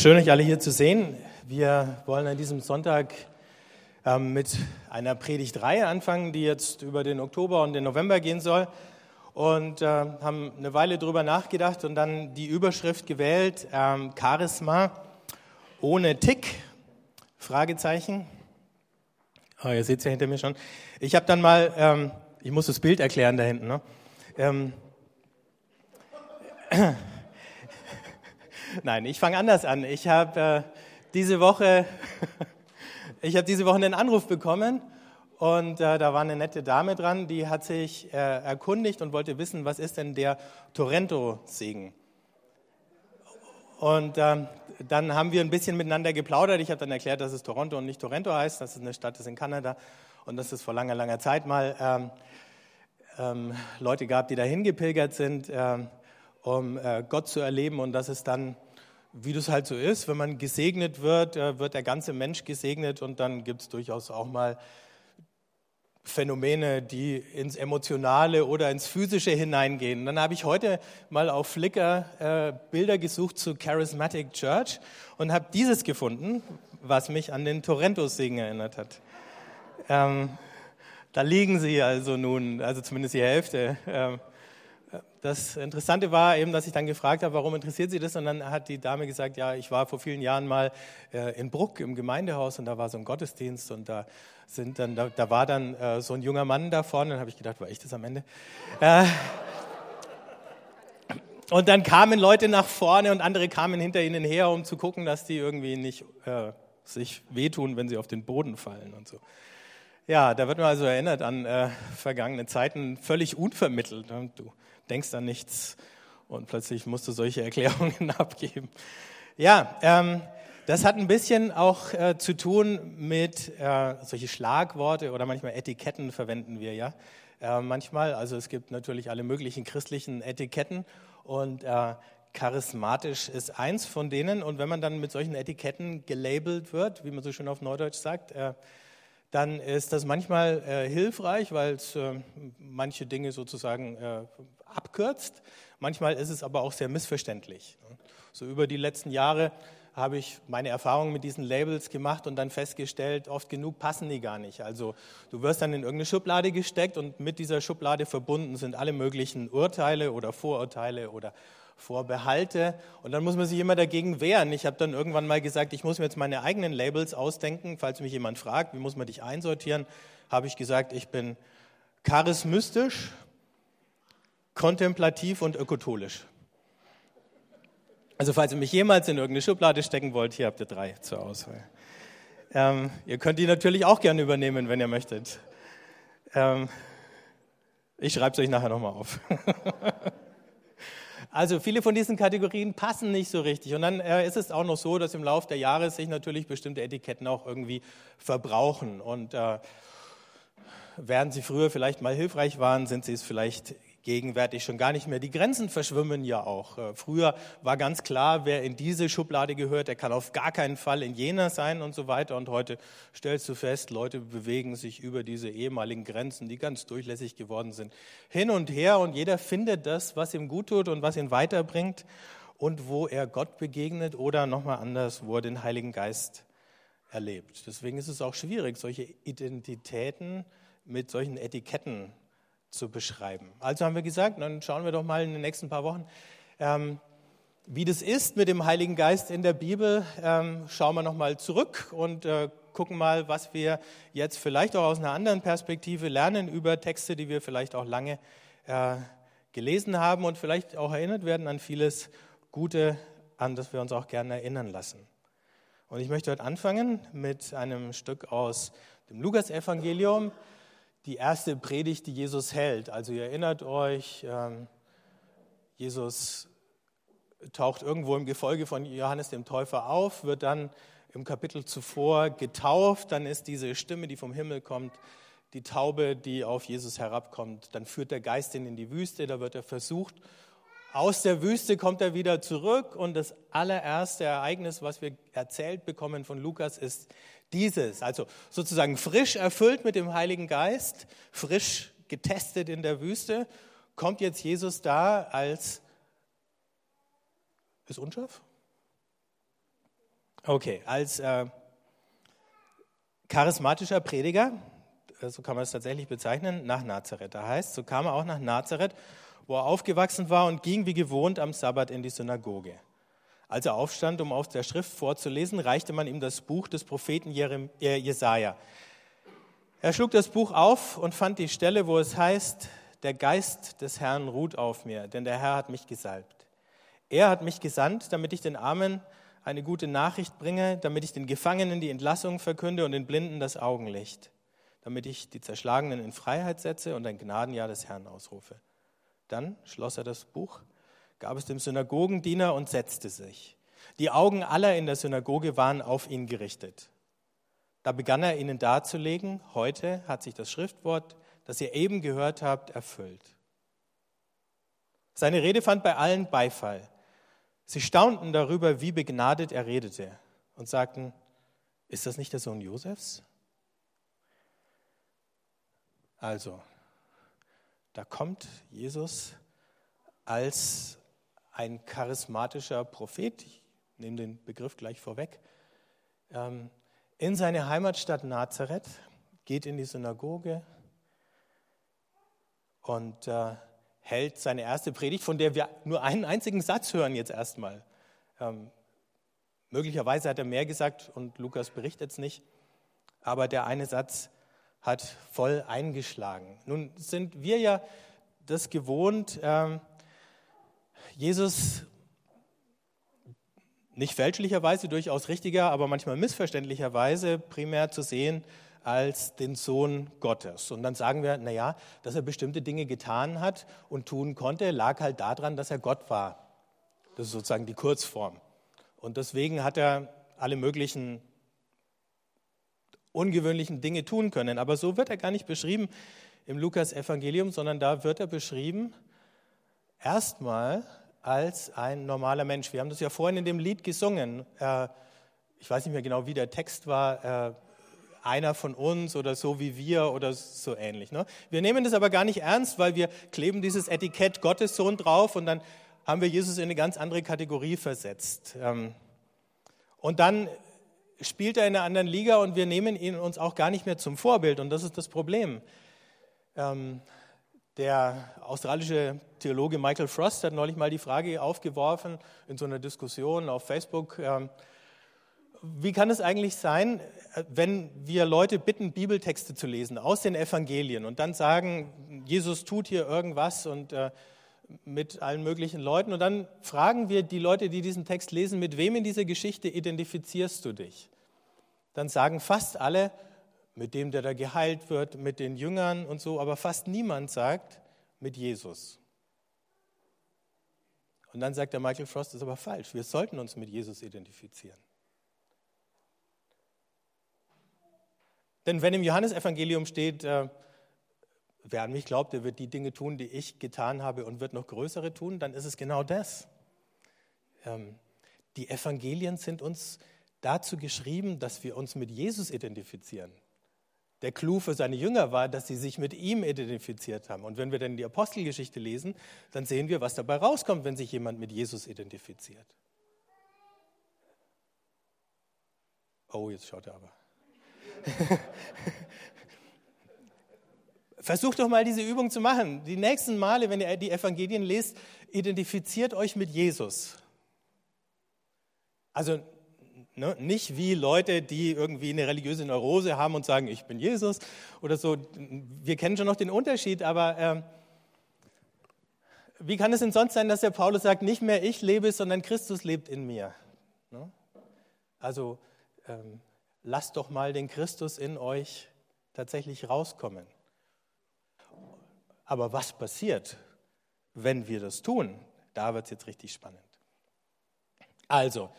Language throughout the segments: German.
Schön, euch alle hier zu sehen. Wir wollen an diesem Sonntag ähm, mit einer Predigtreihe anfangen, die jetzt über den Oktober und den November gehen soll. Und äh, haben eine Weile drüber nachgedacht und dann die Überschrift gewählt, ähm, Charisma ohne Tick, Fragezeichen. Oh, ihr seht es ja hinter mir schon. Ich habe dann mal, ähm, ich muss das Bild erklären da hinten. Ne? Ähm, Nein, ich fange anders an. Ich habe äh, diese Woche, ich habe diese Woche einen Anruf bekommen und äh, da war eine nette Dame dran, die hat sich äh, erkundigt und wollte wissen, was ist denn der Torrento-Segen? Und ähm, dann haben wir ein bisschen miteinander geplaudert. Ich habe dann erklärt, dass es Toronto und nicht Torrento heißt, dass es eine Stadt ist in Kanada und dass es vor langer, langer Zeit mal ähm, ähm, Leute gab, die dahin gepilgert sind. Ähm, um äh, Gott zu erleben und dass es dann, wie das halt so ist, wenn man gesegnet wird, äh, wird der ganze Mensch gesegnet und dann gibt es durchaus auch mal Phänomene, die ins Emotionale oder ins Physische hineingehen. dann habe ich heute mal auf Flickr äh, Bilder gesucht zu Charismatic Church und habe dieses gefunden, was mich an den Torrento-Segen erinnert hat. Ähm, da liegen sie also nun, also zumindest die Hälfte. Äh, das Interessante war eben, dass ich dann gefragt habe, warum interessiert Sie das? Und dann hat die Dame gesagt, ja, ich war vor vielen Jahren mal äh, in Bruck im Gemeindehaus und da war so ein Gottesdienst und da sind dann, da, da war dann äh, so ein junger Mann da vorne. Dann habe ich gedacht, war ich das am Ende? Äh, und dann kamen Leute nach vorne und andere kamen hinter ihnen her, um zu gucken, dass die irgendwie nicht äh, sich wehtun, wenn sie auf den Boden fallen und so. Ja, da wird man also erinnert an äh, vergangene Zeiten, völlig unvermittelt. Ne? Du denkst an nichts und plötzlich musst du solche Erklärungen abgeben. Ja, ähm, das hat ein bisschen auch äh, zu tun mit äh, solche Schlagworte oder manchmal Etiketten verwenden wir ja äh, manchmal. Also es gibt natürlich alle möglichen christlichen Etiketten und äh, charismatisch ist eins von denen. Und wenn man dann mit solchen Etiketten gelabelt wird, wie man so schön auf Neudeutsch sagt, äh, dann ist das manchmal äh, hilfreich, weil es äh, manche Dinge sozusagen äh, abkürzt. Manchmal ist es aber auch sehr missverständlich. So über die letzten Jahre habe ich meine Erfahrungen mit diesen Labels gemacht und dann festgestellt, oft genug passen die gar nicht. Also du wirst dann in irgendeine Schublade gesteckt und mit dieser Schublade verbunden sind alle möglichen Urteile oder Vorurteile oder Vorbehalte und dann muss man sich immer dagegen wehren. Ich habe dann irgendwann mal gesagt, ich muss mir jetzt meine eigenen Labels ausdenken. Falls mich jemand fragt, wie muss man dich einsortieren, habe ich gesagt, ich bin charismatisch, kontemplativ und ökotolisch. Also falls ihr mich jemals in irgendeine Schublade stecken wollt, hier habt ihr drei zur Auswahl. Ähm, ihr könnt die natürlich auch gerne übernehmen, wenn ihr möchtet. Ähm, ich schreibe es euch nachher nochmal auf. also viele von diesen Kategorien passen nicht so richtig. Und dann äh, ist es auch noch so, dass im Laufe der Jahre sich natürlich bestimmte Etiketten auch irgendwie verbrauchen. Und äh, während sie früher vielleicht mal hilfreich waren, sind sie es vielleicht gegenwärtig schon gar nicht mehr. Die Grenzen verschwimmen ja auch. Äh, früher war ganz klar, wer in diese Schublade gehört, der kann auf gar keinen Fall in jener sein und so weiter. Und heute stellst du fest, Leute bewegen sich über diese ehemaligen Grenzen, die ganz durchlässig geworden sind, hin und her und jeder findet das, was ihm gut tut und was ihn weiterbringt und wo er Gott begegnet oder nochmal anders, wo er den Heiligen Geist erlebt. Deswegen ist es auch schwierig, solche Identitäten mit solchen Etiketten zu beschreiben. Also haben wir gesagt, dann schauen wir doch mal in den nächsten paar Wochen, ähm, wie das ist mit dem Heiligen Geist in der Bibel. Ähm, schauen wir nochmal zurück und äh, gucken mal, was wir jetzt vielleicht auch aus einer anderen Perspektive lernen über Texte, die wir vielleicht auch lange äh, gelesen haben und vielleicht auch erinnert werden an vieles Gute, an das wir uns auch gerne erinnern lassen. Und ich möchte heute anfangen mit einem Stück aus dem Lukas-Evangelium die erste Predigt, die Jesus hält. Also ihr erinnert euch, ähm, Jesus taucht irgendwo im Gefolge von Johannes dem Täufer auf, wird dann im Kapitel zuvor getauft, dann ist diese Stimme, die vom Himmel kommt, die Taube, die auf Jesus herabkommt. Dann führt der Geist ihn in die Wüste, da wird er versucht. Aus der Wüste kommt er wieder zurück und das allererste Ereignis, was wir erzählt bekommen von Lukas, ist dieses, also sozusagen frisch erfüllt mit dem Heiligen Geist, frisch getestet in der Wüste, kommt jetzt Jesus da als, ist unscharf? Okay, als äh, charismatischer Prediger, äh, so kann man es tatsächlich bezeichnen, nach Nazareth. Da heißt, so kam er auch nach Nazareth, wo er aufgewachsen war und ging wie gewohnt am Sabbat in die Synagoge. Als er aufstand, um aus der Schrift vorzulesen, reichte man ihm das Buch des Propheten äh, Jesaja. Er schlug das Buch auf und fand die Stelle, wo es heißt, der Geist des Herrn ruht auf mir, denn der Herr hat mich gesalbt. Er hat mich gesandt, damit ich den Armen eine gute Nachricht bringe, damit ich den Gefangenen die Entlassung verkünde und den Blinden das Augenlicht, damit ich die Zerschlagenen in Freiheit setze und ein Gnadenjahr des Herrn ausrufe. Dann schloss er das Buch, gab es dem Synagogendiener und setzte sich. Die Augen aller in der Synagoge waren auf ihn gerichtet. Da begann er ihnen darzulegen, heute hat sich das Schriftwort, das ihr eben gehört habt, erfüllt. Seine Rede fand bei allen Beifall. Sie staunten darüber, wie begnadet er redete und sagten, ist das nicht der Sohn Josefs? Also, da kommt Jesus als ein charismatischer Prophet, ich nehme den Begriff gleich vorweg, ähm, in seine Heimatstadt Nazareth, geht in die Synagoge und äh, hält seine erste Predigt, von der wir nur einen einzigen Satz hören jetzt erstmal. Ähm, möglicherweise hat er mehr gesagt und Lukas berichtet es nicht, aber der eine Satz hat voll eingeschlagen. Nun sind wir ja das gewohnt, ähm, Jesus nicht fälschlicherweise, durchaus richtiger, aber manchmal missverständlicherweise primär zu sehen als den Sohn Gottes. Und dann sagen wir, naja, dass er bestimmte Dinge getan hat und tun konnte, lag halt daran, dass er Gott war. Das ist sozusagen die Kurzform. Und deswegen hat er alle möglichen ungewöhnlichen Dinge tun können. Aber so wird er gar nicht beschrieben im Lukas-Evangelium, sondern da wird er beschrieben erstmal als ein normaler Mensch. Wir haben das ja vorhin in dem Lied gesungen. Ich weiß nicht mehr genau, wie der Text war einer von uns oder so wie wir oder so ähnlich. Ne? Wir nehmen das aber gar nicht ernst, weil wir kleben dieses Etikett Gottessohn drauf und dann haben wir Jesus in eine ganz andere Kategorie versetzt. Ähm, und dann spielt er in einer anderen Liga und wir nehmen ihn uns auch gar nicht mehr zum Vorbild und das ist das Problem. Ähm, der australische Theologe Michael Frost hat neulich mal die Frage aufgeworfen in so einer Diskussion auf Facebook, ähm, wie kann es eigentlich sein, wenn wir Leute bitten, Bibeltexte zu lesen aus den Evangelien und dann sagen, Jesus tut hier irgendwas und äh, mit allen möglichen Leuten und dann fragen wir die Leute, die diesen Text lesen, mit wem in dieser Geschichte identifizierst du dich? Dann sagen fast alle, mit dem, der da geheilt wird, mit den Jüngern und so, aber fast niemand sagt, mit Jesus. Und dann sagt der Michael Frost, das ist aber falsch. Wir sollten uns mit Jesus identifizieren. Denn wenn im Johannesevangelium steht, äh, wer an mich glaubt, der wird die Dinge tun, die ich getan habe und wird noch größere tun, dann ist es genau das. Ähm, die Evangelien sind uns dazu geschrieben, dass wir uns mit Jesus identifizieren. Der Clou für seine Jünger war, dass sie sich mit ihm identifiziert haben. Und wenn wir dann die Apostelgeschichte lesen, dann sehen wir, was dabei rauskommt, wenn sich jemand mit Jesus identifiziert. Oh, jetzt schaut er aber. Versucht doch mal diese Übung zu machen. Die nächsten Male, wenn ihr die Evangelien lest, identifiziert euch mit Jesus. Also ne, nicht wie Leute, die irgendwie eine religiöse Neurose haben und sagen, ich bin Jesus oder so. Wir kennen schon noch den Unterschied, aber äh, wie kann es denn sonst sein, dass der Paulus sagt, nicht mehr ich lebe, sondern Christus lebt in mir? Ne? Also ähm, lasst doch mal den Christus in euch tatsächlich rauskommen. Aber was passiert, wenn wir das tun? Da wird es jetzt richtig spannend. Also,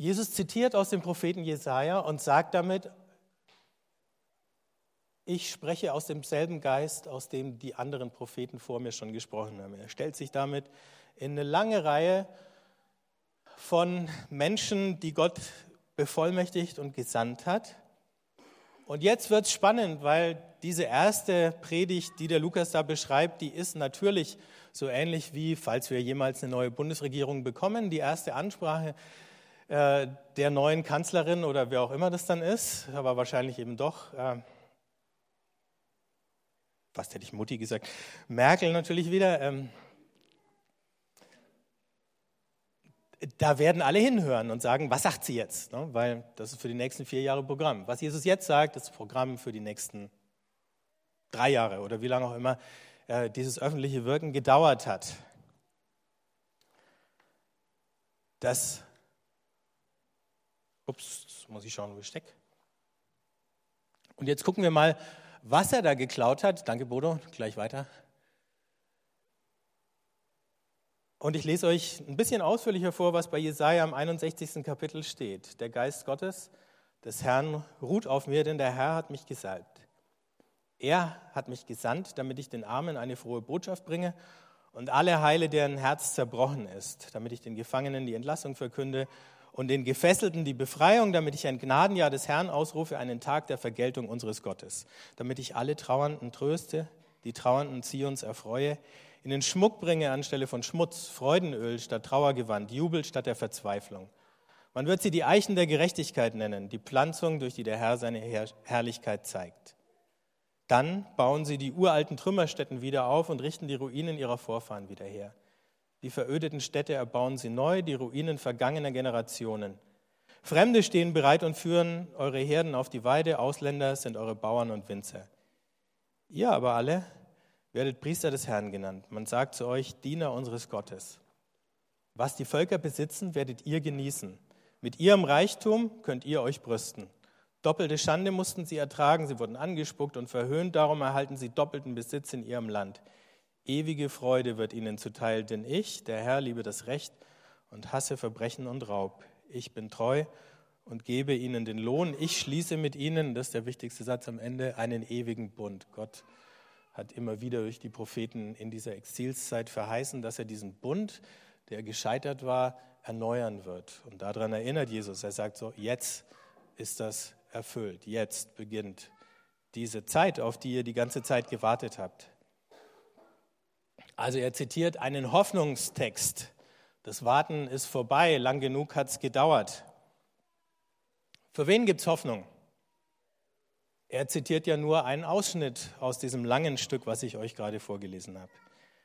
Jesus zitiert aus dem Propheten Jesaja und sagt damit: Ich spreche aus demselben Geist, aus dem die anderen Propheten vor mir schon gesprochen haben. Er stellt sich damit in eine lange Reihe von Menschen, die Gott bevollmächtigt und gesandt hat. Und jetzt wird es spannend, weil diese erste Predigt, die der Lukas da beschreibt, die ist natürlich so ähnlich wie, falls wir jemals eine neue Bundesregierung bekommen, die erste Ansprache äh, der neuen Kanzlerin oder wer auch immer das dann ist, aber wahrscheinlich eben doch, äh, was hätte ich Mutti gesagt, Merkel natürlich wieder. Ähm, da werden alle hinhören und sagen, was sagt sie jetzt? Ne? Weil das ist für die nächsten vier Jahre Programm. Was Jesus jetzt sagt, ist Programm für die nächsten drei Jahre oder wie lange auch immer äh, dieses öffentliche Wirken gedauert hat. Das, ups, muss ich schauen, wo ich stecke. Und jetzt gucken wir mal, was er da geklaut hat. Danke, Bodo, gleich weiter. Und ich lese euch ein bisschen ausführlicher vor, was bei Jesaja im 61. Kapitel steht. Der Geist Gottes des Herrn ruht auf mir, denn der Herr hat mich gesalbt. Er hat mich gesandt, damit ich den Armen eine frohe Botschaft bringe und alle heile, deren Herz zerbrochen ist, damit ich den Gefangenen die Entlassung verkünde und den Gefesselten die Befreiung, damit ich ein Gnadenjahr des Herrn ausrufe, einen Tag der Vergeltung unseres Gottes, damit ich alle Trauernden tröste, die Trauernden Zions erfreue, in den Schmuck bringe anstelle von Schmutz, Freudenöl statt Trauergewand, Jubel statt der Verzweiflung. Man wird sie die Eichen der Gerechtigkeit nennen, die Pflanzung, durch die der Herr seine Herrlichkeit zeigt. Dann bauen sie die uralten Trümmerstätten wieder auf und richten die Ruinen ihrer Vorfahren wieder her. Die verödeten Städte erbauen sie neu, die Ruinen vergangener Generationen. Fremde stehen bereit und führen eure Herden auf die Weide, Ausländer sind eure Bauern und Winzer. Ihr aber alle werdet Priester des Herrn genannt. Man sagt zu euch, Diener unseres Gottes. Was die Völker besitzen, werdet ihr genießen. Mit ihrem Reichtum könnt ihr euch brüsten. Doppelte Schande mussten sie ertragen, sie wurden angespuckt und verhöhnt, darum erhalten sie doppelten Besitz in ihrem Land. Ewige Freude wird ihnen zuteil, denn ich, der Herr, liebe das Recht und hasse Verbrechen und Raub. Ich bin treu und gebe ihnen den Lohn. Ich schließe mit ihnen, das ist der wichtigste Satz am Ende, einen ewigen Bund. Gott hat immer wieder durch die Propheten in dieser Exilszeit verheißen, dass er diesen Bund, der gescheitert war, erneuern wird. Und daran erinnert Jesus. Er sagt so, jetzt ist das erfüllt. Jetzt beginnt diese Zeit, auf die ihr die ganze Zeit gewartet habt. Also er zitiert einen Hoffnungstext. Das Warten ist vorbei, lang genug hat es gedauert. Für wen gibt es Hoffnung? Er zitiert ja nur einen Ausschnitt aus diesem langen Stück, was ich euch gerade vorgelesen habe.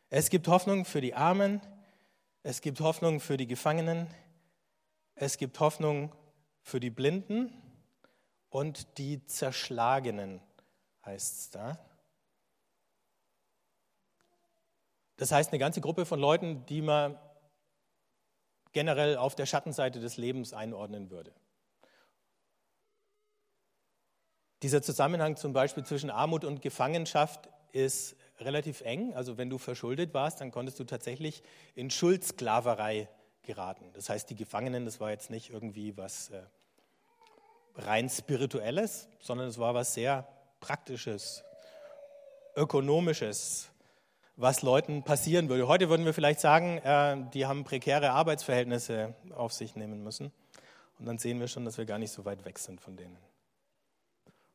Es gibt Hoffnung für die Armen, es gibt Hoffnung für die Gefangenen, es gibt Hoffnung für die Blinden und die Zerschlagenen, heißt es da. Das heißt, eine ganze Gruppe von Leuten, die man generell auf der Schattenseite des Lebens einordnen würde. Dieser Zusammenhang zum Beispiel zwischen Armut und Gefangenschaft ist relativ eng. Also wenn du verschuldet warst, dann konntest du tatsächlich in Schuldsklaverei geraten. Das heißt, die Gefangenen, das war jetzt nicht irgendwie was äh, rein spirituelles, sondern es war was sehr praktisches, ökonomisches, was Leuten passieren würde. Heute würden wir vielleicht sagen, äh, die haben prekäre Arbeitsverhältnisse auf sich nehmen müssen. Und dann sehen wir schon, dass wir gar nicht so weit weg sind von denen.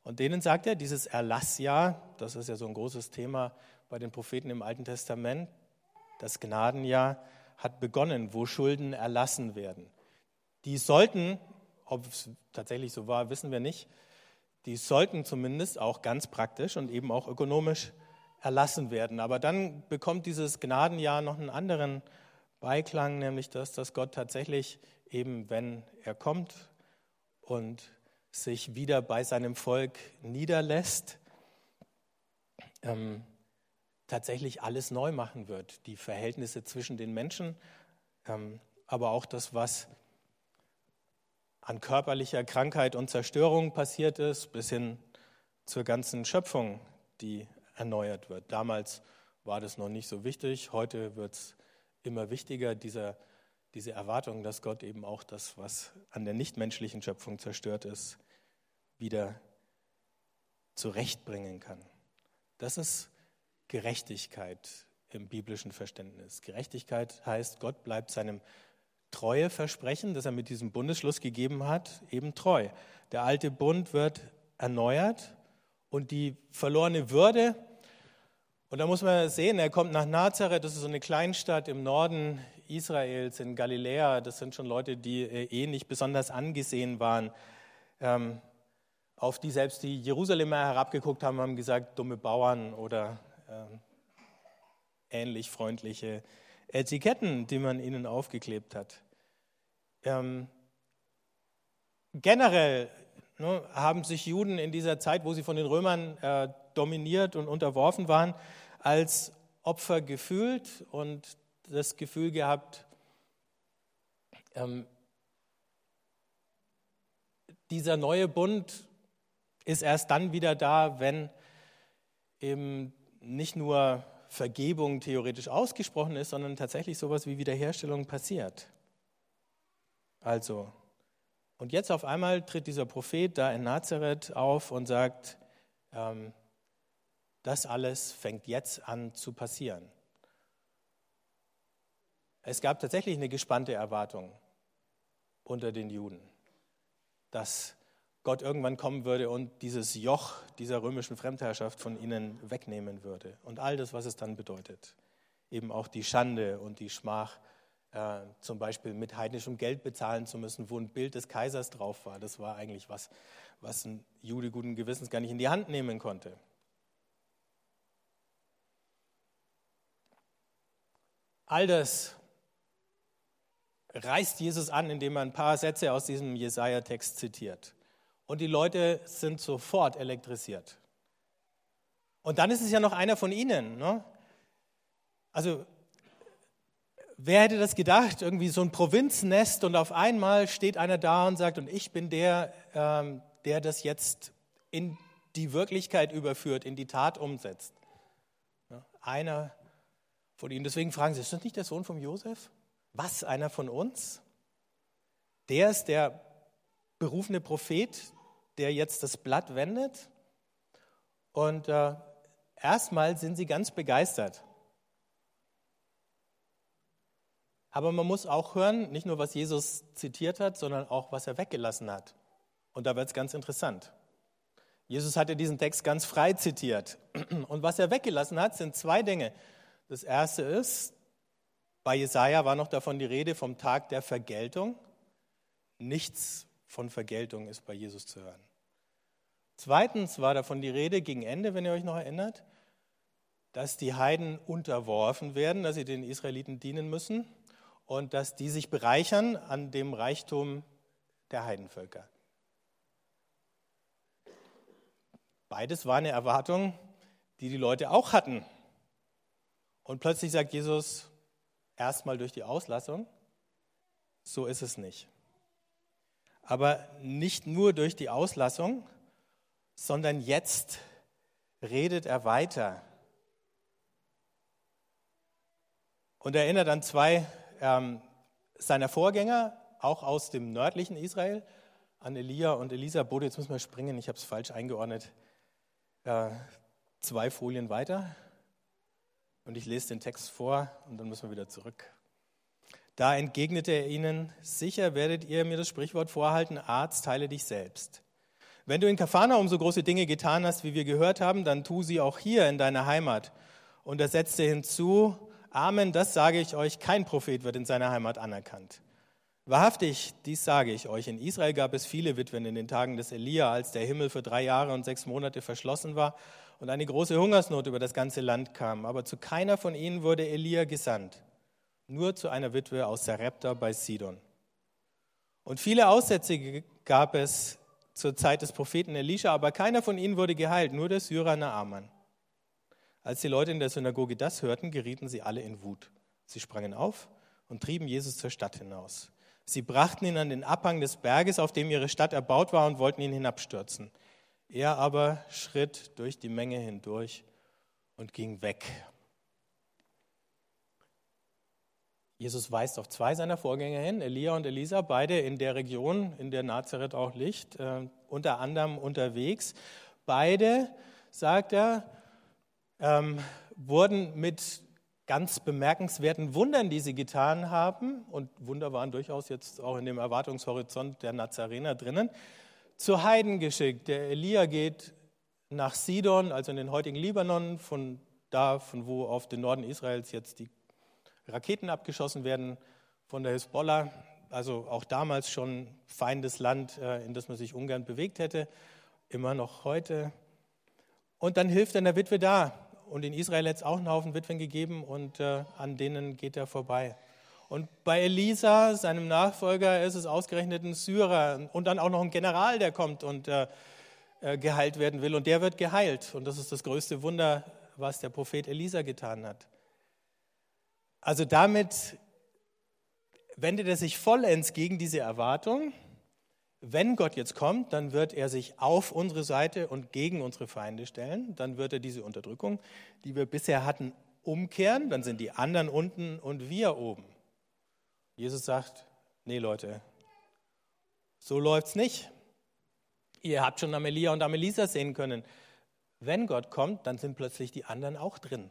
Und denen sagt er, dieses Erlassjahr, das ist ja so ein großes Thema bei den Propheten im Alten Testament, das Gnadenjahr hat begonnen, wo Schulden erlassen werden. Die sollten, ob es tatsächlich so war, wissen wir nicht, die sollten zumindest auch ganz praktisch und eben auch ökonomisch erlassen werden. Aber dann bekommt dieses Gnadenjahr noch einen anderen Beiklang, nämlich dass, dass Gott tatsächlich eben, wenn er kommt und sich wieder bei seinem Volk niederlässt, ähm, tatsächlich alles neu machen wird. Die Verhältnisse zwischen den Menschen, ähm, aber auch das, was an körperlicher Krankheit und Zerstörung passiert ist, bis hin zur ganzen Schöpfung, die erneuert wird. Damals war das noch nicht so wichtig, heute wird es immer wichtiger, dieser diese Erwartung, dass Gott eben auch das, was an der nichtmenschlichen Schöpfung zerstört ist, wieder zurechtbringen kann. Das ist Gerechtigkeit im biblischen Verständnis. Gerechtigkeit heißt, Gott bleibt seinem Treueversprechen, das er mit diesem Bundesschluss gegeben hat, eben treu. Der alte Bund wird erneuert und die verlorene Würde, und da muss man sehen, er kommt nach Nazareth, das ist so eine Kleinstadt im Norden Israels, in Galiläa, das sind schon Leute, die äh, eh nicht besonders angesehen waren, ähm, auf die selbst die Jerusalemer herabgeguckt haben, haben gesagt, dumme Bauern oder ähm, ähnlich freundliche Etiketten, die man ihnen aufgeklebt hat. Ähm, generell ne, haben sich Juden in dieser Zeit, wo sie von den Römern äh, dominiert und unterworfen waren, als Opfer gefühlt und das Gefühl gehabt, ähm, dieser neue Bund ist erst dann wieder da, wenn eben nicht nur Vergebung theoretisch ausgesprochen ist, sondern tatsächlich sowas wie Wiederherstellung passiert. Also, und jetzt auf einmal tritt dieser Prophet da in Nazareth auf und sagt, ähm, das alles fängt jetzt an zu passieren. Es gab tatsächlich eine gespannte Erwartung unter den Juden, dass Gott irgendwann kommen würde und dieses Joch dieser römischen Fremdherrschaft von ihnen wegnehmen würde. Und all das, was es dann bedeutet. Eben auch die Schande und die Schmach, äh, zum Beispiel mit heidnischem Geld bezahlen zu müssen, wo ein Bild des Kaisers drauf war. Das war eigentlich was, was ein Jude guten Gewissens gar nicht in die Hand nehmen konnte. All das reißt Jesus an, indem er ein paar Sätze aus diesem Jesaja-Text zitiert und die Leute sind sofort elektrisiert. Und dann ist es ja noch einer von ihnen. Ne? Also, wer hätte das gedacht? Irgendwie so ein Provinznest und auf einmal steht einer da und sagt, und ich bin der, ähm, der das jetzt in die Wirklichkeit überführt, in die Tat umsetzt. Ja, einer von ihnen. Deswegen fragen sie, ist das nicht der Sohn von Josef? Was, einer von uns? Der ist der berufene Prophet, der jetzt das Blatt wendet. Und äh, erstmal sind sie ganz begeistert. Aber man muss auch hören, nicht nur was Jesus zitiert hat, sondern auch was er weggelassen hat. Und da wird es ganz interessant. Jesus hatte diesen Text ganz frei zitiert. Und was er weggelassen hat, sind zwei Dinge. Das erste ist, bei Jesaja war noch davon die Rede vom Tag der Vergeltung. Nichts von Vergeltung ist bei Jesus zu hören. Zweitens war davon die Rede gegen Ende, wenn ihr euch noch erinnert, dass die Heiden unterworfen werden, dass sie den Israeliten dienen müssen und dass die sich bereichern an dem Reichtum der Heidenvölker. Beides war eine Erwartung, die die Leute auch hatten. Und plötzlich sagt Jesus erstmal durch die Auslassung, so ist es nicht. Aber nicht nur durch die Auslassung, sondern jetzt redet er weiter. Und er erinnert an zwei ähm, seiner Vorgänger, auch aus dem nördlichen Israel, an Elia und Elisabeth. Jetzt müssen wir springen, ich habe es falsch eingeordnet. Äh, zwei Folien weiter. Und ich lese den Text vor und dann müssen wir wieder zurück. Da entgegnete er ihnen, sicher werdet ihr mir das Sprichwort vorhalten, Arzt, heile dich selbst. Wenn du in Kafanaum so große Dinge getan hast, wie wir gehört haben, dann tu sie auch hier in deiner Heimat. Und er setzte hinzu, Amen, das sage ich euch, kein Prophet wird in seiner Heimat anerkannt. Wahrhaftig, dies sage ich euch, in Israel gab es viele Witwen in den Tagen des Elia, als der Himmel für drei Jahre und sechs Monate verschlossen war und eine große Hungersnot über das ganze Land kam. Aber zu keiner von ihnen wurde Elia gesandt, nur zu einer Witwe aus Sarepta bei Sidon. Und viele Aussätzige gab es zur Zeit des Propheten Elisha, aber keiner von ihnen wurde geheilt, nur der Syrer Naaman. Als die Leute in der Synagoge das hörten, gerieten sie alle in Wut. Sie sprangen auf und trieben Jesus zur Stadt hinaus. Sie brachten ihn an den Abhang des Berges, auf dem ihre Stadt erbaut war, und wollten ihn hinabstürzen. Er aber schritt durch die Menge hindurch und ging weg. Jesus weist auf zwei seiner Vorgänger hin, Elia und Elisa, beide in der Region, in der Nazareth auch liegt, äh, unter anderem unterwegs. Beide, sagt er, ähm, wurden mit ganz bemerkenswerten Wundern, die sie getan haben, und Wunder waren durchaus jetzt auch in dem Erwartungshorizont der Nazarener drinnen, zu Heiden geschickt. Der Elia geht nach Sidon, also in den heutigen Libanon, von da, von wo auf den Norden Israels jetzt die Raketen abgeschossen werden von der Hisbollah, also auch damals schon feindes Land, äh, in das man sich ungern bewegt hätte, immer noch heute. Und dann hilft er einer Witwe da. Und in Israel hat es auch einen Haufen Witwen gegeben und äh, an denen geht er vorbei. Und bei Elisa, seinem Nachfolger, ist es ausgerechnet ein Syrer und dann auch noch ein General, der kommt und äh, äh, geheilt werden will. Und der wird geheilt. Und das ist das größte Wunder, was der Prophet Elisa getan hat. Also damit wendet er sich vollends gegen diese Erwartung. Wenn Gott jetzt kommt, dann wird er sich auf unsere Seite und gegen unsere Feinde stellen. Dann wird er diese Unterdrückung, die wir bisher hatten, umkehren. Dann sind die anderen unten und wir oben. Jesus sagt, nee Leute, so läuft's nicht. Ihr habt schon Amelia und Amelisa sehen können. Wenn Gott kommt, dann sind plötzlich die anderen auch drin.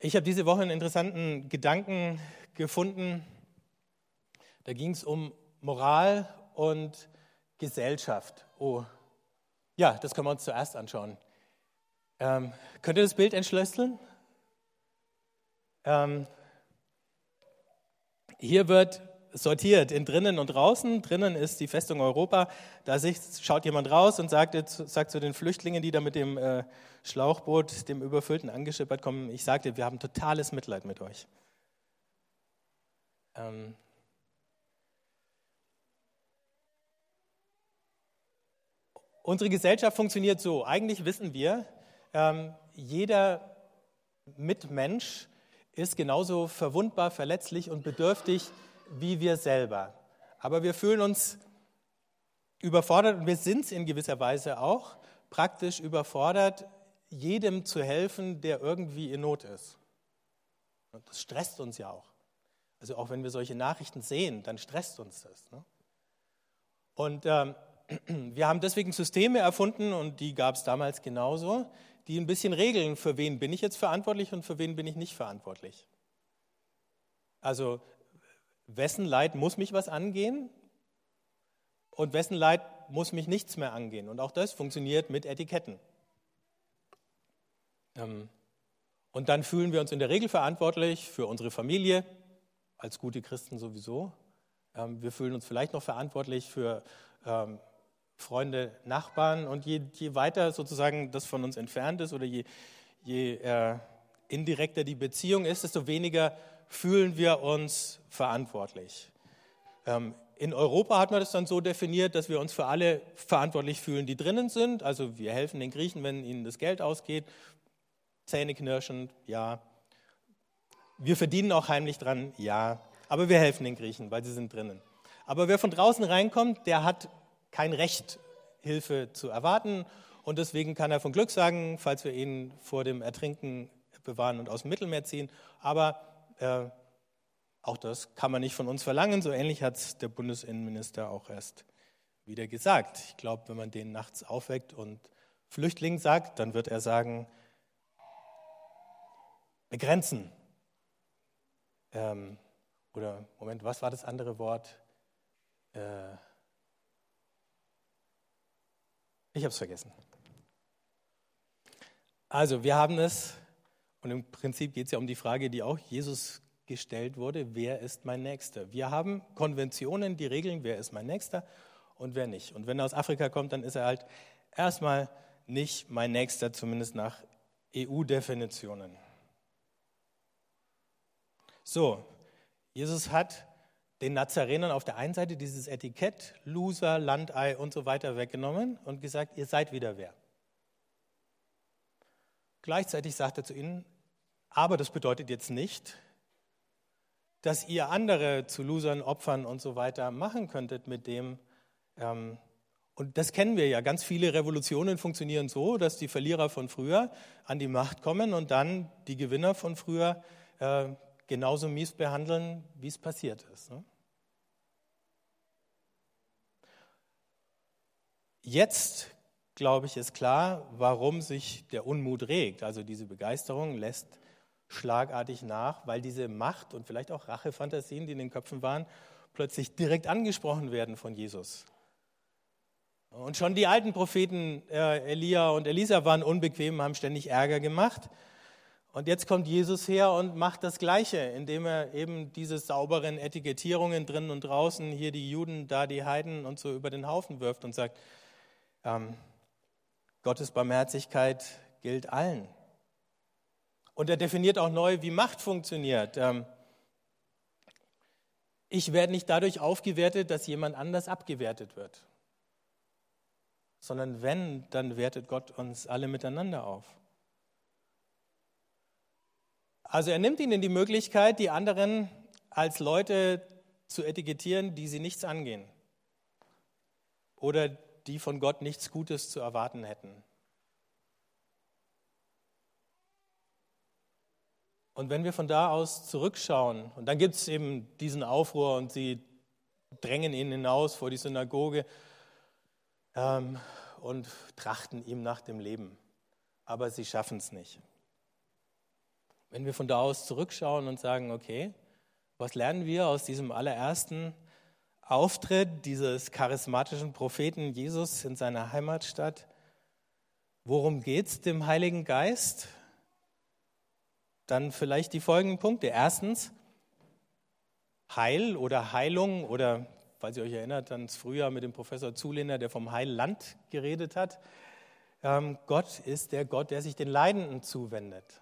Ich habe diese Woche einen interessanten Gedanken gefunden. Da ging es um Moral und Gesellschaft. Oh, ja, das können wir uns zuerst anschauen. Ähm, könnt ihr das Bild entschlüsseln? Ähm, hier wird sortiert in drinnen und draußen. Drinnen ist die Festung Europa. Da schaut jemand raus und sagt, sagt zu den Flüchtlingen, die da mit dem äh, Schlauchboot, dem überfüllten, angeschippert kommen, ich sagte, wir haben totales Mitleid mit euch. Ähm, unsere Gesellschaft funktioniert so. Eigentlich wissen wir, ähm, jeder Mitmensch ist genauso verwundbar, verletzlich und bedürftig wie wir selber. Aber wir fühlen uns überfordert und wir sind es in gewisser Weise auch praktisch überfordert, jedem zu helfen, der irgendwie in Not ist. Und das stresst uns ja auch. Also auch wenn wir solche Nachrichten sehen, dann stresst uns das. Ne? Und ähm, wir haben deswegen Systeme erfunden und die gab es damals genauso, die ein bisschen regeln, für wen bin ich jetzt verantwortlich und für wen bin ich nicht verantwortlich. Also wessen Leid muss mich was angehen und wessen Leid muss mich nichts mehr angehen. Und auch das funktioniert mit Etiketten. Ähm, und dann fühlen wir uns in der Regel verantwortlich für unsere Familie, als gute Christen sowieso. Ähm, wir fühlen uns vielleicht noch verantwortlich für ähm, Freunde, Nachbarn. Und je, je, weiter sozusagen das von uns entfernt ist oder je, je äh, indirekter die Beziehung ist, desto weniger fühlen wir uns verantwortlich. Ähm, in Europa hat man das dann so definiert, dass wir uns für alle verantwortlich fühlen, die drinnen sind. Also wir helfen den Griechen, wenn ihnen das Geld ausgeht. Zähneknirschend, ja. Wir verdienen auch heimlich dran, ja. Aber wir helfen den Griechen, weil sie sind drinnen. Aber wer von draußen reinkommt, der hat kein Recht, Hilfe zu erwarten. Und deswegen kann er von Glück sagen, falls wir ihn vor dem Ertrinken bewahren und aus dem Mittelmeer ziehen. Aber äh, auch das kann man nicht von uns verlangen. So ähnlich hat es der Bundesinnenminister auch erst wieder gesagt. Ich glaube, wenn man den nachts aufweckt und Flüchtling sagt, dann wird er sagen, begrenzen. Ähm, oder, Moment, was war das andere Wort? Äh, ich habe es vergessen. Also, wir haben es, und im Prinzip geht es ja um die Frage, die auch Jesus gestellt wurde, wer ist mein Nächster? Wir haben Konventionen, die regeln, wer ist mein Nächster und wer nicht. Und wenn er aus Afrika kommt, dann ist er halt erstmal nicht mein Nächster, zumindest nach EU-Definitionen. So, Jesus hat den Nazarenern auf der einen Seite dieses Etikett, Loser, Landei und so weiter weggenommen und gesagt, ihr seid wieder wer. Gleichzeitig sagt er zu ihnen, aber das bedeutet jetzt nicht, dass ihr andere zu Losern, Opfern und so weiter machen könntet mit dem. Ähm, und das kennen wir ja. Ganz viele Revolutionen funktionieren so, dass die Verlierer von früher an die Macht kommen und dann die Gewinner von früher äh, genauso mies behandeln, wie es passiert ist. Ne? Jetzt, glaube ich, ist klar, warum sich der Unmut regt. Also diese Begeisterung lässt schlagartig nach, weil diese Macht und vielleicht auch Rachefantasien, die in den Köpfen waren, plötzlich direkt angesprochen werden von Jesus. Und schon die alten Propheten äh, Elia und Elisa waren unbequem, haben ständig Ärger gemacht. Und jetzt kommt Jesus her und macht das Gleiche, indem er eben diese sauberen Etikettierungen drinnen und draußen, hier die Juden, da die Heiden und so über den Haufen wirft und sagt, ähm, Gottes Barmherzigkeit gilt allen. Und er definiert auch neu, wie Macht funktioniert. Ähm, ich werde nicht dadurch aufgewertet, dass jemand anders abgewertet wird, sondern wenn, dann wertet Gott uns alle miteinander auf. Also er nimmt ihnen die Möglichkeit, die anderen als Leute zu etikettieren, die sie nichts angehen oder die von Gott nichts Gutes zu erwarten hätten. Und wenn wir von da aus zurückschauen, und dann gibt es eben diesen Aufruhr und sie drängen ihn hinaus vor die Synagoge ähm, und trachten ihm nach dem Leben. Aber sie schaffen es nicht. Wenn wir von da aus zurückschauen und sagen, okay, was lernen wir aus diesem allerersten Auftritt dieses charismatischen Propheten Jesus in seiner Heimatstadt? Worum geht es dem Heiligen Geist? dann vielleicht die folgenden Punkte. Erstens, Heil oder Heilung oder, falls ihr euch erinnert, ans Frühjahr mit dem Professor Zulehner, der vom Heilland geredet hat. Ähm, Gott ist der Gott, der sich den Leidenden zuwendet.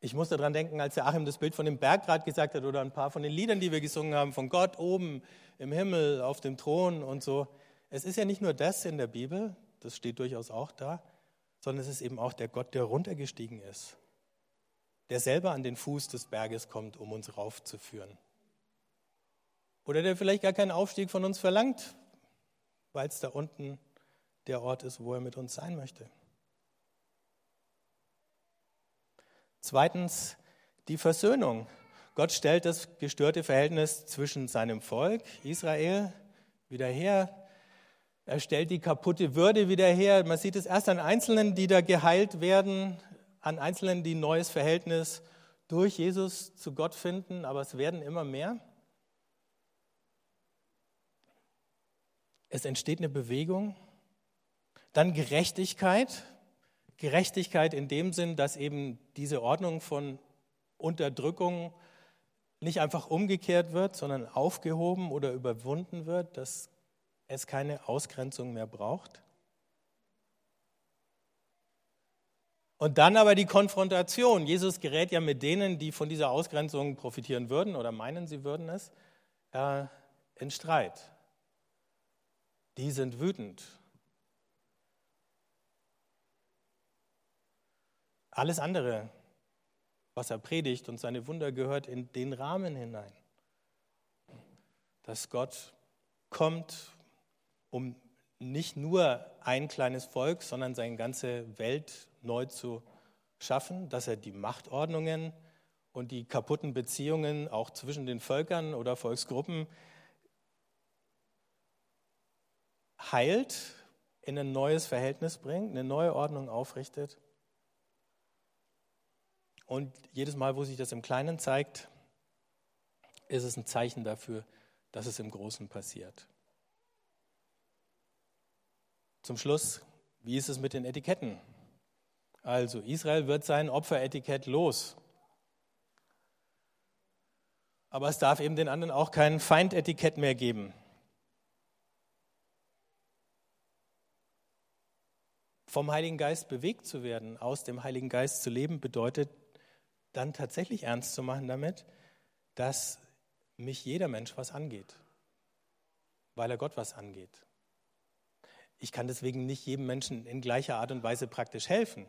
Ich muss daran denken, als der Achim das Bild von dem Berg gerade gesagt hat oder ein paar von den Liedern, die wir gesungen haben, von Gott oben im Himmel auf dem Thron und so. Es ist ja nicht nur das in der Bibel, das steht durchaus auch da, sondern es ist eben auch der Gott, der runtergestiegen ist der selber an den Fuß des Berges kommt, um uns raufzuführen. Oder der vielleicht gar keinen Aufstieg von uns verlangt, weil es da unten der Ort ist, wo er mit uns sein möchte. Zweitens die Versöhnung. Gott stellt das gestörte Verhältnis zwischen seinem Volk Israel wieder her. Er stellt die kaputte Würde wieder her. Man sieht es erst an Einzelnen, die da geheilt werden, an Einzelnen, die ein neues Verhältnis durch Jesus zu Gott finden, aber es werden immer mehr. Es entsteht eine Bewegung. Dann Gerechtigkeit. Gerechtigkeit in dem Sinn, dass eben diese Ordnung von Unterdrückung nicht einfach umgekehrt wird, sondern aufgehoben oder überwunden wird, dass es keine Ausgrenzung mehr braucht. Und dann aber die Konfrontation. Jesus gerät ja mit denen, die von dieser Ausgrenzung profitieren würden oder meinen, sie würden es, äh, in Streit. Die sind wütend. Alles andere, was er predigt und seine Wunder gehört in den Rahmen hinein. Dass Gott kommt, um nicht nur ein kleines Volk, sondern seine ganze Welt neu zu schaffen, dass er die Machtordnungen und die kaputten Beziehungen auch zwischen den Völkern oder Volksgruppen heilt, in ein neues Verhältnis bringt, eine neue Ordnung aufrichtet. Und jedes Mal, wo sich das im Kleinen zeigt, ist es ein Zeichen dafür, dass es im Großen passiert. Zum Schluss, wie ist es mit den Etiketten? Also Israel wird sein Opferetikett los. Aber es darf eben den anderen auch kein Feindetikett mehr geben. Vom Heiligen Geist bewegt zu werden, aus dem Heiligen Geist zu leben, bedeutet dann tatsächlich ernst zu machen damit, dass mich jeder Mensch was angeht, weil er Gott was angeht. Ich kann deswegen nicht jedem Menschen in gleicher Art und Weise praktisch helfen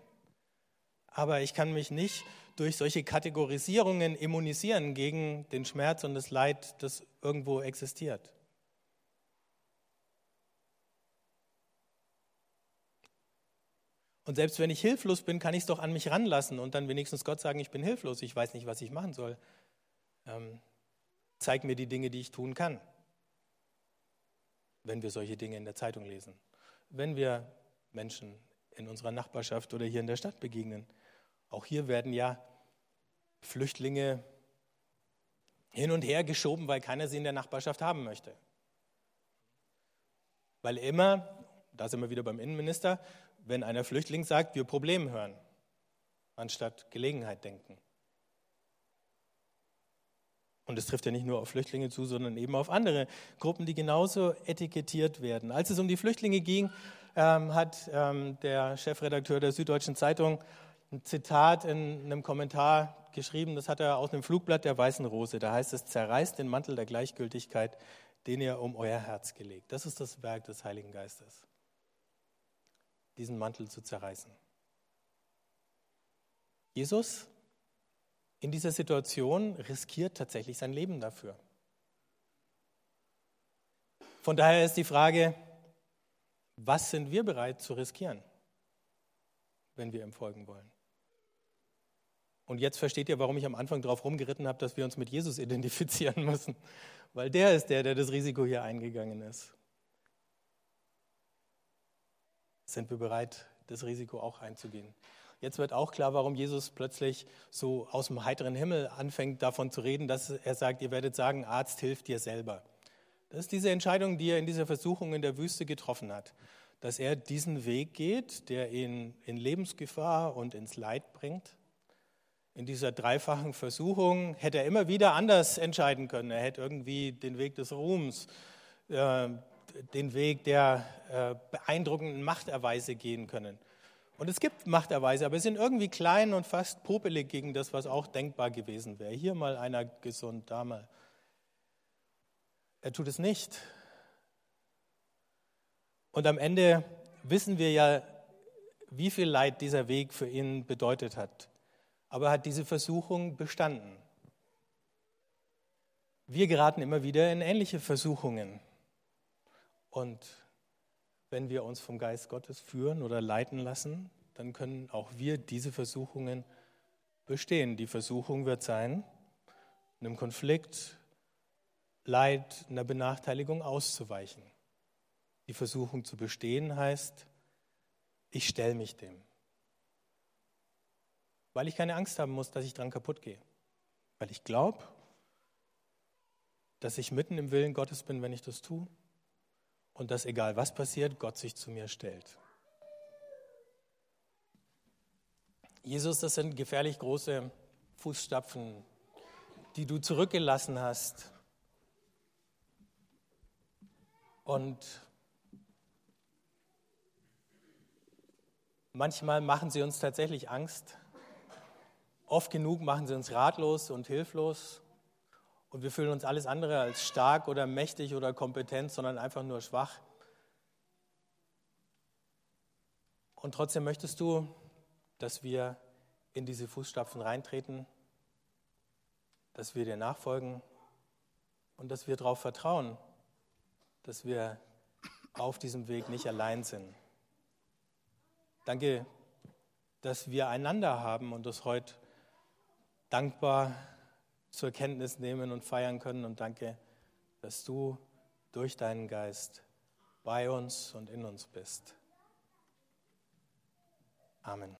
aber ich kann mich nicht durch solche Kategorisierungen immunisieren gegen den Schmerz und das Leid, das irgendwo existiert. Und selbst wenn ich hilflos bin, kann ich es doch an mich ranlassen und dann wenigstens Gott sagen, ich bin hilflos, ich weiß nicht, was ich machen soll. Ähm, zeig mir die Dinge, die ich tun kann, wenn wir solche Dinge in der Zeitung lesen, wenn wir Menschen in unserer Nachbarschaft oder hier in der Stadt begegnen. Auch hier werden ja Flüchtlinge hin und her geschoben, weil keiner sie in der Nachbarschaft haben möchte. Weil immer, da sind wir wieder beim Innenminister, wenn einer Flüchtling sagt, wir Problem hören, anstatt Gelegenheit denken. Und es trifft ja nicht nur auf Flüchtlinge zu, sondern eben auf andere Gruppen, die genauso etikettiert werden. Als es um die Flüchtlinge ging, ähm, hat ähm, der Chefredakteur der Süddeutschen Zeitung ein Zitat in einem Kommentar geschrieben, das hat er aus einem Flugblatt der Weißen Rose. Da heißt es, zerreißt den Mantel der Gleichgültigkeit, den ihr um euer Herz gelegt. Das ist das Werk des Heiligen Geistes, diesen Mantel zu zerreißen. Jesus in dieser Situation riskiert tatsächlich sein Leben dafür. Von daher ist die Frage, was sind wir bereit zu riskieren, wenn wir ihm folgen wollen? Und jetzt versteht ihr, warum ich am Anfang darauf rumgeritten habe, dass wir uns mit Jesus identifizieren müssen. Weil der ist der, der das Risiko hier eingegangen ist. Sind wir bereit, das Risiko auch einzugehen? Jetzt wird auch klar, warum Jesus plötzlich so aus dem heiteren Himmel anfängt davon zu reden, dass er sagt, ihr werdet sagen, Arzt, hilf dir selber. Das ist diese Entscheidung, die er in dieser Versuchung in der Wüste getroffen hat. Dass er diesen Weg geht, der ihn in Lebensgefahr und ins Leid bringt in dieser dreifachen Versuchung hätte er immer wieder anders entscheiden können. Er hätte irgendwie den Weg des Ruhms, äh, den Weg der äh, beeindruckenden Machterweise gehen können. Und es gibt Machterweise, aber sie sind irgendwie klein und fast popelig gegen das, was auch denkbar gewesen wäre. Hier mal einer gesund, da mal. Er tut es nicht. Und am Ende wissen wir ja, wie viel Leid dieser Weg für ihn bedeutet hat aber hat diese Versuchung bestanden. Wir geraten immer wieder in ähnliche Versuchungen. Und wenn wir uns vom Geist Gottes führen oder leiten lassen, dann können auch wir diese Versuchungen bestehen. Die Versuchung wird sein, einem Konflikt, Leid, einer Benachteiligung auszuweichen. Die Versuchung zu bestehen heißt, ich stelle mich dem weil ich keine Angst haben muss, dass ich dran kaputt gehe. Weil ich glaube, dass ich mitten im Willen Gottes bin, wenn ich das tue. Und dass egal was passiert, Gott sich zu mir stellt. Jesus, das sind gefährlich große Fußstapfen, die du zurückgelassen hast. Und manchmal machen sie uns tatsächlich Angst, Oft genug machen sie uns ratlos und hilflos und wir fühlen uns alles andere als stark oder mächtig oder kompetent, sondern einfach nur schwach. Und trotzdem möchtest du, dass wir in diese Fußstapfen reintreten, dass wir dir nachfolgen und dass wir darauf vertrauen, dass wir auf diesem Weg nicht allein sind. Danke, dass wir einander haben und das heute dankbar zur Kenntnis nehmen und feiern können. Und danke, dass du durch deinen Geist bei uns und in uns bist. Amen.